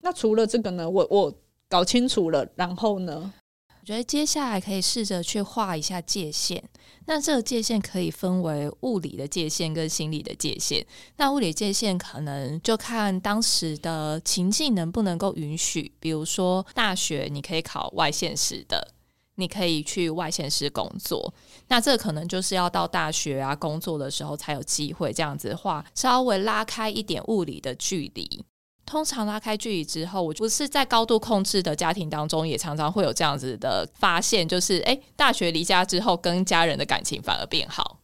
Speaker 1: 那除了这个呢？我我搞清楚了，然后呢？
Speaker 2: 我觉得接下来可以试着去画一下界限。那这个界限可以分为物理的界限跟心理的界限。那物理界限可能就看当时的情境能不能够允许。比如说大学你可以考外县市的。你可以去外县市工作，那这可能就是要到大学啊工作的时候才有机会这样子的话，稍微拉开一点物理的距离。通常拉开距离之后，我不是在高度控制的家庭当中，也常常会有这样子的发现，就是诶，大学离家之后，跟家人的感情反而变好。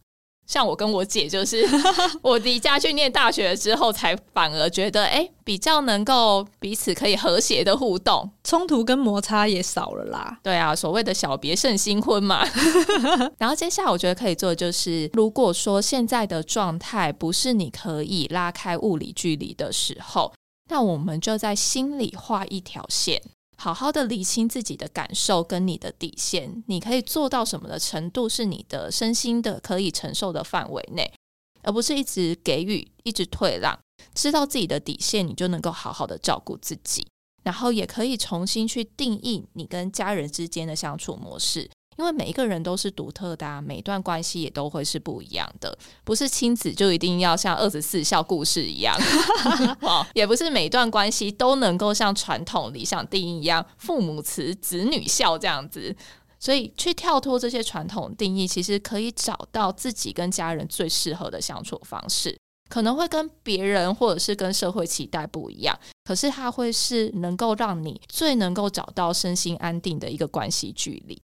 Speaker 2: 像我跟我姐，就是 我离家去念大学之后，才反而觉得哎，比较能够彼此可以和谐的互动，
Speaker 1: 冲突跟摩擦也少了啦。
Speaker 2: 对啊，所谓的小别胜新婚嘛。然后接下来我觉得可以做的就是，如果说现在的状态不是你可以拉开物理距离的时候，那我们就在心里画一条线。好好的理清自己的感受跟你的底线，你可以做到什么的程度是你的身心的可以承受的范围内，而不是一直给予、一直退让。知道自己的底线，你就能够好好的照顾自己，然后也可以重新去定义你跟家人之间的相处模式。因为每一个人都是独特的啊，每段关系也都会是不一样的。不是亲子就一定要像二十四孝故事一样，也不是每一段关系都能够像传统理想定义一样，父母慈子女孝这样子。所以去跳脱这些传统定义，其实可以找到自己跟家人最适合的相处方式。可能会跟别人或者是跟社会期待不一样，可是它会是能够让你最能够找到身心安定的一个关系距离。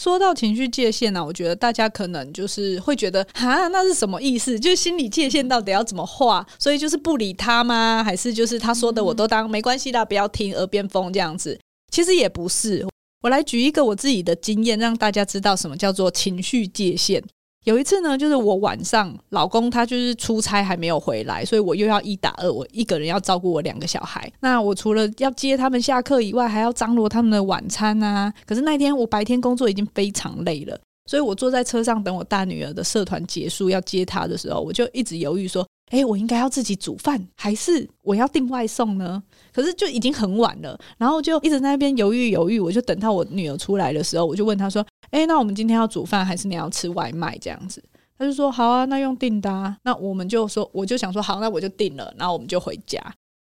Speaker 1: 说到情绪界限呢、啊，我觉得大家可能就是会觉得，哈，那是什么意思？就是心理界限到底要怎么画？所以就是不理他吗？还是就是他说的我都当没关系啦，不要听耳边风这样子？其实也不是。我来举一个我自己的经验，让大家知道什么叫做情绪界限。有一次呢，就是我晚上老公他就是出差还没有回来，所以我又要一打二，我一个人要照顾我两个小孩。那我除了要接他们下课以外，还要张罗他们的晚餐啊。可是那天我白天工作已经非常累了，所以我坐在车上等我大女儿的社团结束要接她的时候，我就一直犹豫说。哎，我应该要自己煮饭，还是我要订外送呢？可是就已经很晚了，然后就一直在那边犹豫犹豫。我就等到我女儿出来的时候，我就问她说：“哎，那我们今天要煮饭，还是你要吃外卖？”这样子，她就说：“好啊，那用订的。”那我们就说，我就想说：“好，那我就订了。”然后我们就回家。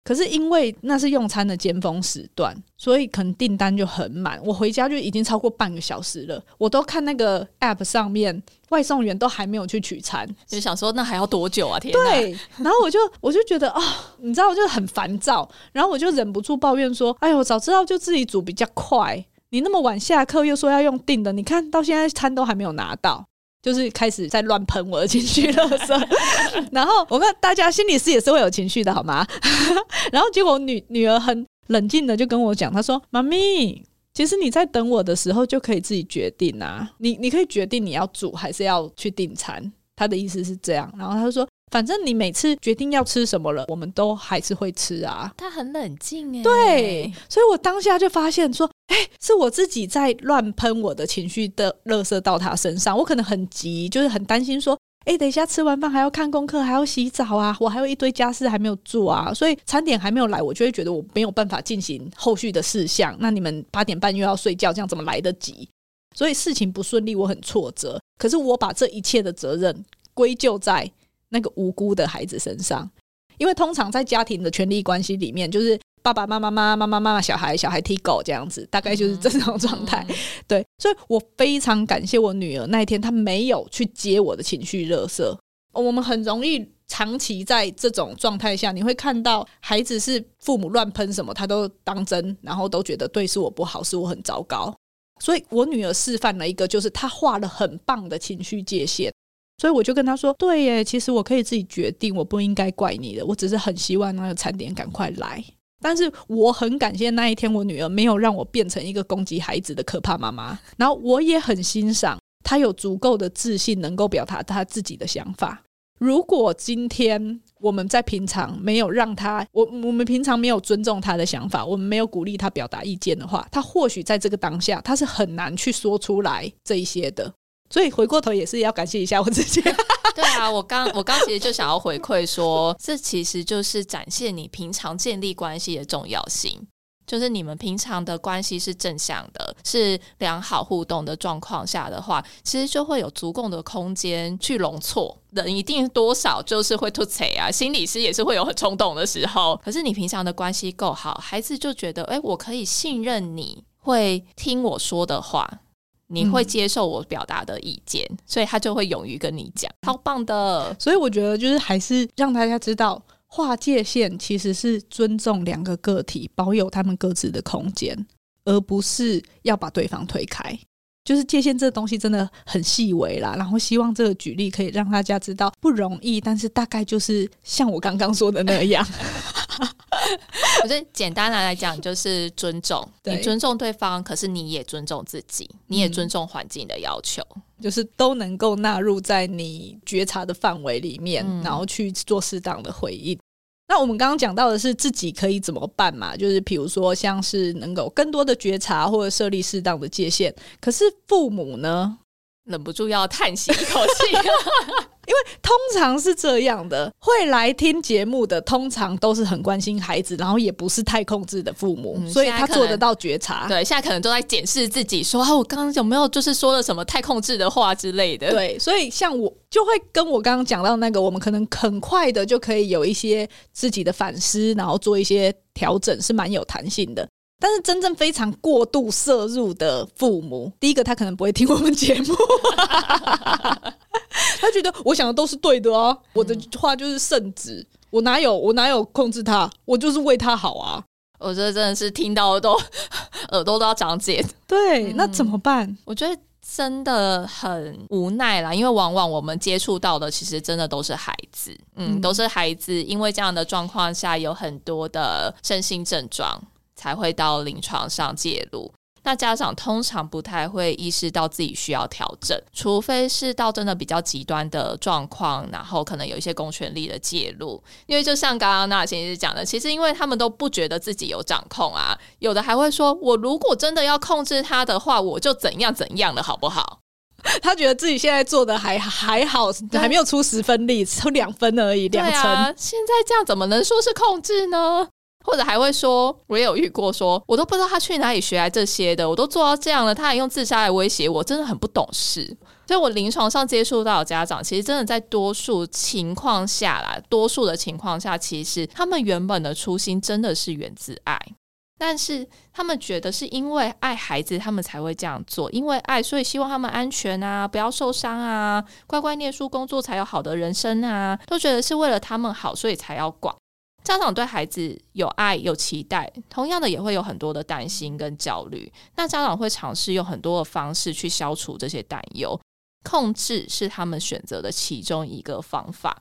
Speaker 1: 可是因为那是用餐的尖峰时段，所以可能订单就很满。我回家就已经超过半个小时了，我都看那个 app 上面外送员都还没有去取餐，
Speaker 2: 就想说那还要多久啊？天！
Speaker 1: 对，然后我就我就觉得啊、哦，你知道，我就很烦躁，然后我就忍不住抱怨说：“哎呦，我早知道就自己煮比较快。你那么晚下课又说要用订的，你看到现在餐都还没有拿到。”就是开始在乱喷我的情绪垃圾，然后我看大家心理师也是会有情绪的，好吗？然后结果女女儿很冷静的就跟我讲，她说：“妈咪，其实你在等我的时候就可以自己决定啊，你你可以决定你要煮还是要去订餐。”她的意思是这样，然后她说。反正你每次决定要吃什么了，我们都还是会吃啊。
Speaker 2: 他很冷静哎，
Speaker 1: 对，所以我当下就发现说，哎，是我自己在乱喷我的情绪的垃圾到他身上。我可能很急，就是很担心说，哎，等一下吃完饭还要看功课，还要洗澡啊，我还有一堆家事还没有做啊，所以餐点还没有来，我就会觉得我没有办法进行后续的事项。那你们八点半又要睡觉，这样怎么来得及？所以事情不顺利，我很挫折。可是我把这一切的责任归咎在。那个无辜的孩子身上，因为通常在家庭的权力关系里面，就是爸爸妈妈妈妈妈妈妈小孩小孩踢狗这样子，大概就是这种状态。
Speaker 2: 嗯、
Speaker 1: 对，所以我非常感谢我女儿那一天，她没有去接我的情绪热色。我们很容易长期在这种状态下，你会看到孩子是父母乱喷什么，他都当真，然后都觉得对是我不好，是我很糟糕。所以我女儿示范了一个，就是她画了很棒的情绪界限。所以我就跟她说：“对耶，其实我可以自己决定，我不应该怪你的。我只是很希望那个餐点赶快来。但是我很感谢那一天，我女儿没有让我变成一个攻击孩子的可怕妈妈。然后我也很欣赏她有足够的自信，能够表达她自己的想法。”如果今天我们在平常没有让她，我我们平常没有尊重她的想法，我们没有鼓励她表达意见的话，她或许在这个当下，她是很难去说出来这一些的。所以回过头也是要感谢一下我自己。
Speaker 2: 对啊，我刚我刚其实就想要回馈说，这其实就是展现你平常建立关系的重要性。就是你们平常的关系是正向的，是良好互动的状况下的话，其实就会有足够的空间去容错。人一定多少就是会吐槽啊，心理师也是会有很冲动的时候。可是你平常的关系够好，孩子就觉得，哎，我可以信任你，会听我说的话，你会接受我表达的意见，嗯、所以他就会勇于跟你讲，超棒的。
Speaker 1: 所以我觉得就是还是让大家知道。划界限其实是尊重两个个体，保有他们各自的空间，而不是要把对方推开。就是界限这个东西真的很细微啦，然后希望这个举例可以让大家知道不容易，但是大概就是像我刚刚说的那样。
Speaker 2: 我觉得简单的来讲就是尊重，你尊重对方，可是你也尊重自己，你也尊重环境的要求，嗯，
Speaker 1: 就是都能够纳入在你觉察的范围里面，
Speaker 2: 嗯，
Speaker 1: 然后去做适当的回应。那我们刚刚讲到的是自己可以怎么办嘛？就是比如说像是能够更多的觉察或者设立适当的界限。可是父母呢，
Speaker 2: 忍不住要叹息一口气，
Speaker 1: 因为通常是这样的，会来听节目的通常都是很关心孩子，然后也不是太控制的父母，嗯、所以他做得到觉察。
Speaker 2: 对，现在可能都在检视自己说，说啊，我刚刚有没有就是说了什么太控制的话之类的。
Speaker 1: 对，所以像我就会跟我刚刚讲到那个，我们可能很快的就可以有一些自己的反思，然后做一些调整，是蛮有弹性的。但是真正非常过度摄入的父母，第一个他可能不会听我们节目，他 觉得我想的都是对的哦、啊，我的话就是圣旨，我哪有我哪有控制他，我就是为他好啊。
Speaker 2: 我觉得真的是听到都 耳朵都要长茧。
Speaker 1: 对，那怎么办？
Speaker 2: 嗯，我觉得真的很无奈啦，因为往往我们接触到的其实真的都是孩子，嗯，都是孩子，因为这样的状况下有很多的身心症状。才会到临床上介入。那家长通常不太会意识到自己需要调整，除非是到真的比较极端的状况，然后可能有一些公权力的介入。因为就像刚刚那先生讲的，其实因为他们都不觉得自己有掌控啊，有的还会说：“我如果真的要控制他的话，我就怎样怎样的好不好？”
Speaker 1: 他觉得自己现在做的还还好，还没有出十分力，出两分而已，两成。
Speaker 2: 现在这样怎么能说是控制呢？或者还会说，我也有遇过说，我都不知道他去哪里学来这些的，我都做到这样了，他还用自杀来威胁我，真的很不懂事。所以我临床上接触到的家长，其实真的在多数情况下啦，多数的情况下，其实他们原本的初心真的是源自爱，但是他们觉得是因为爱孩子，他们才会这样做，因为爱，所以希望他们安全啊，不要受伤啊，乖乖念书工作才有好的人生啊，都觉得是为了他们好，所以才要管。家长对孩子有爱有期待，同样的也会有很多的担心跟焦虑。那家长会尝试用很多的方式去消除这些担忧，控制是他们选择的其中一个方法。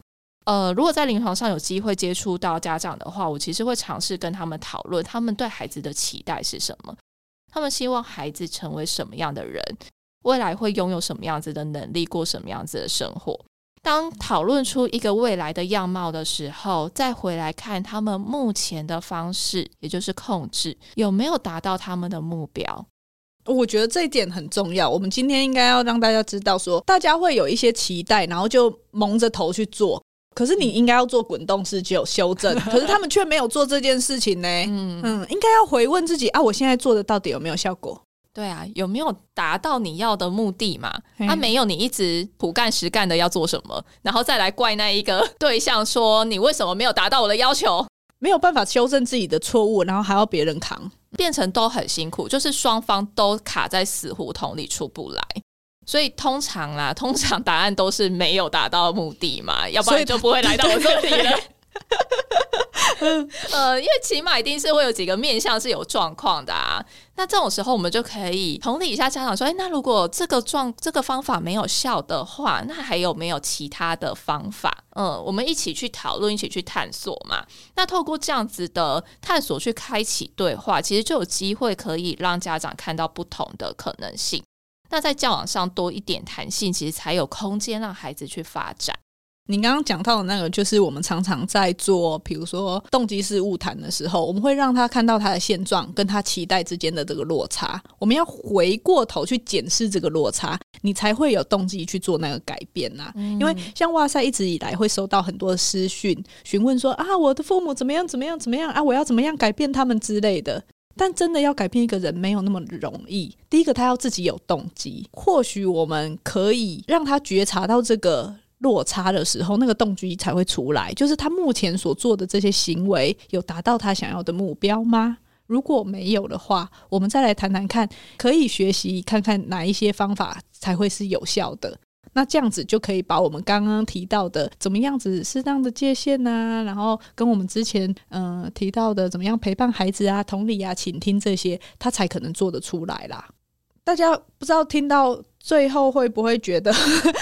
Speaker 2: 呃，如果在临床上有机会接触到家长的话，我其实会尝试跟他们讨论，他们对孩子的期待是什么？他们希望孩子成为什么样的人？未来会拥有什么样子的能力？过什么样子的生活？当讨论出一个未来的样貌的时候，再回来看他们目前的方式，也就是控制有没有达到他们的目标。
Speaker 1: 我觉得这一点很重要。我们今天应该要让大家知道说，说大家会有一些期待，然后就蒙着头去做。可是你应该要做滚动式就有修正，可是他们却没有做这件事情呢。嗯嗯，应该要回问自己啊，我现在做的到底有没有效果？
Speaker 2: 对啊，有没有达到你要的目的嘛？他、啊、没有，你一直苦干实干的要做什么，然后再来怪那一个 对象说，你为什么没有达到我的要求？
Speaker 1: 没有办法修正自己的错误，然后还要别人扛，
Speaker 2: 变成都很辛苦，就是双方都卡在死胡同里出不来。所以通常啦，通常答案都是没有达到目的嘛，要不然就不会来到我这里了。呃，因为起码一定是会有几个面向是有状况的啊。那这种时候，我们就可以同理一下家长说：“哎，那如果这个状这个方法没有效的话，那还有没有其他的方法？”嗯，我们一起去讨论，一起去探索嘛。那透过这样子的探索去开启对话，其实就有机会可以让家长看到不同的可能性。那在教养上多一点弹性，其实才有空间让孩子去发展。
Speaker 1: 你刚刚讲到的那个，就是我们常常在做，比如说动机式误谈的时候，我们会让他看到他的现状跟他期待之间的这个落差。我们要回过头去检视这个落差，你才会有动机去做那个改变呐、啊。嗯、因为像哇塞一直以来会收到很多的私讯，询问说啊，我的父母怎么样怎么样怎么样啊，我要怎么样改变他们之类的。但真的要改变一个人没有那么容易。第一个，他要自己有动机。或许我们可以让他觉察到这个。落差的时候，那个动机才会出来。就是他目前所做的这些行为，有达到他想要的目标吗？如果没有的话，我们再来谈谈看，可以学习看看哪一些方法才会是有效的。那这样子就可以把我们刚刚提到的怎么样子适当的界限呐、然后跟我们之前嗯、提到的怎么样陪伴孩子啊、同理啊、倾听这些，他才可能做得出来啦。大家不知道听到最后会不会觉得，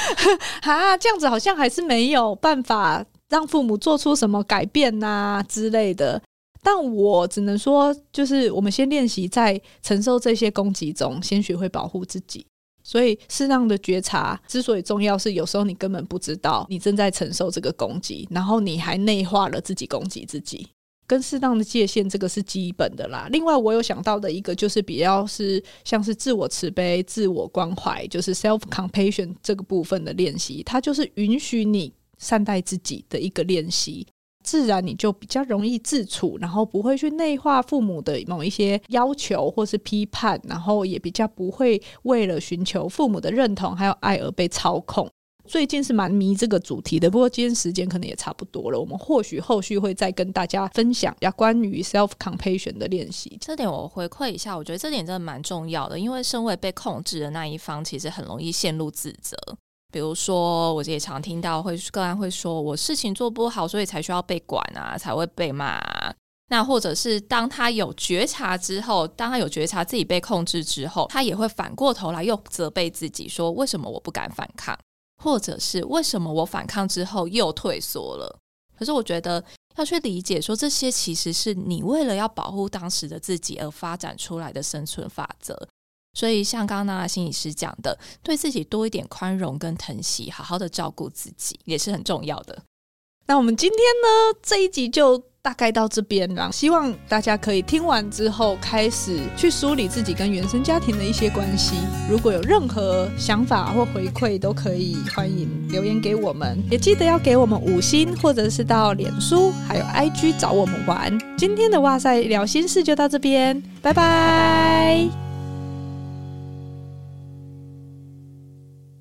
Speaker 1: 哈，这样子好像还是没有办法让父母做出什么改变呐、之类的。但我只能说，就是我们先练习在承受这些攻击中，先学会保护自己。所以，适当的觉察之所以重要，是有时候你根本不知道你正在承受这个攻击，然后你还内化了自己攻击自己。跟适当的界限，这个是基本的啦。另外，我有想到的一个，就是比较是像是自我慈悲、自我关怀，就是 self compassion 这个部分的练习，它就是允许你善待自己的一个练习。自然你就比较容易自处，然后不会去内化父母的某一些要求或是批判，然后也比较不会为了寻求父母的认同还有爱而被操控。最近是蛮迷这个主题的，不过今天时间可能也差不多了。我们或许后续会再跟大家分享一下关于 self compassion 的练习。
Speaker 2: 这点我回馈一下，我觉得这点真的蛮重要的，因为身为被控制的那一方，其实很容易陷入自责。比如说，我也常听到会个案会说，我事情做不好，所以才需要被管啊，才会被骂啊。那或者是当他有觉察之后，当他有觉察自己被控制之后，他也会反过头来又责备自己，说为什么我不敢反抗？或者是为什么我反抗之后又退缩了？可是我觉得要去理解说，这些其实是你为了要保护当时的自己而发展出来的生存法则。所以像刚刚那心理师讲的，对自己多一点宽容跟疼惜，好好的照顾自己也是很重要的。
Speaker 1: 那我们今天呢，这一集就。大概到这边了，希望大家可以听完之后开始去梳理自己跟原生家庭的一些关系。如果有任何想法或回馈，都可以欢迎留言给我们，也记得要给我们五星，或者是到脸书还有 IG 找我们玩。今天的哇塞聊心事就到这边，拜拜。